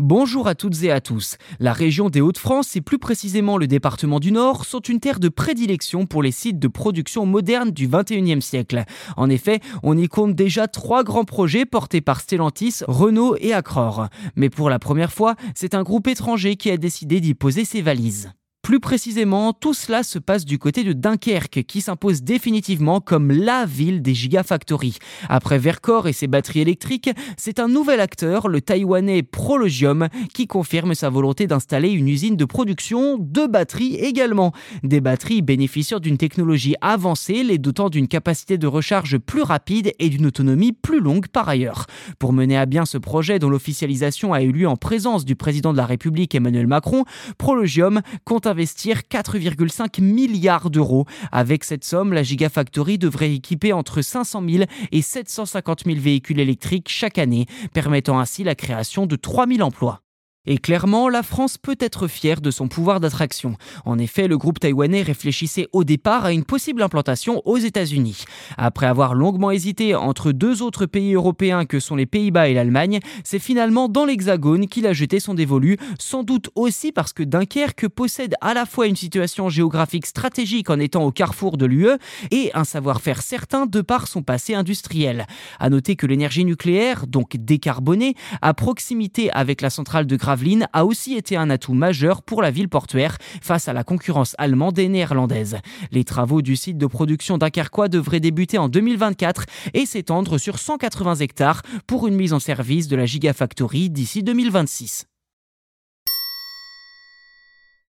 Bonjour à toutes et à tous. La région des Hauts-de-France et plus précisément le département du Nord sont une terre de prédilection pour les sites de production moderne du 21e siècle. En effet, on y compte déjà trois grands projets portés par Stellantis, Renault et Accror. Mais pour la première fois, c'est un groupe étranger qui a décidé d'y poser ses valises. Plus précisément, tout cela se passe du côté de Dunkerque, qui s'impose définitivement comme la ville des gigafactories. Après Vercor et ses batteries électriques, c'est un nouvel acteur, le taïwanais Prologium, qui confirme sa volonté d'installer une usine de production de batteries également. Des batteries bénéficiant d'une technologie avancée, les dotant d'une capacité de recharge plus rapide et d'une autonomie plus longue par ailleurs. Pour mener à bien ce projet dont l'officialisation a eu lieu en présence du président de la République Emmanuel Macron, Prologium compte investir 4,5 milliards d'euros. Avec cette somme, la Gigafactory devrait équiper entre 500 000 et 750 000 véhicules électriques chaque année, permettant ainsi la création de 3 000 emplois. Et clairement, la France peut être fière de son pouvoir d'attraction. En effet, le groupe taïwanais réfléchissait au départ à une possible implantation aux États-Unis. Après avoir longuement hésité entre deux autres pays européens que sont les Pays-Bas et l'Allemagne, c'est finalement dans l'Hexagone qu'il a jeté son dévolu, sans doute aussi parce que Dunkerque possède à la fois une situation géographique stratégique en étant au carrefour de l'UE et un savoir-faire certain de par son passé industriel. À noter que l'énergie nucléaire, donc décarbonée, à proximité avec la centrale de Gravelines, a aussi été un atout majeur pour la ville portuaire face à la concurrence allemande et néerlandaise. Les travaux du site de production dunkerquois devraient débuter en 2024 et s'étendre sur 180 hectares pour une mise en service de la Gigafactory d'ici 2026.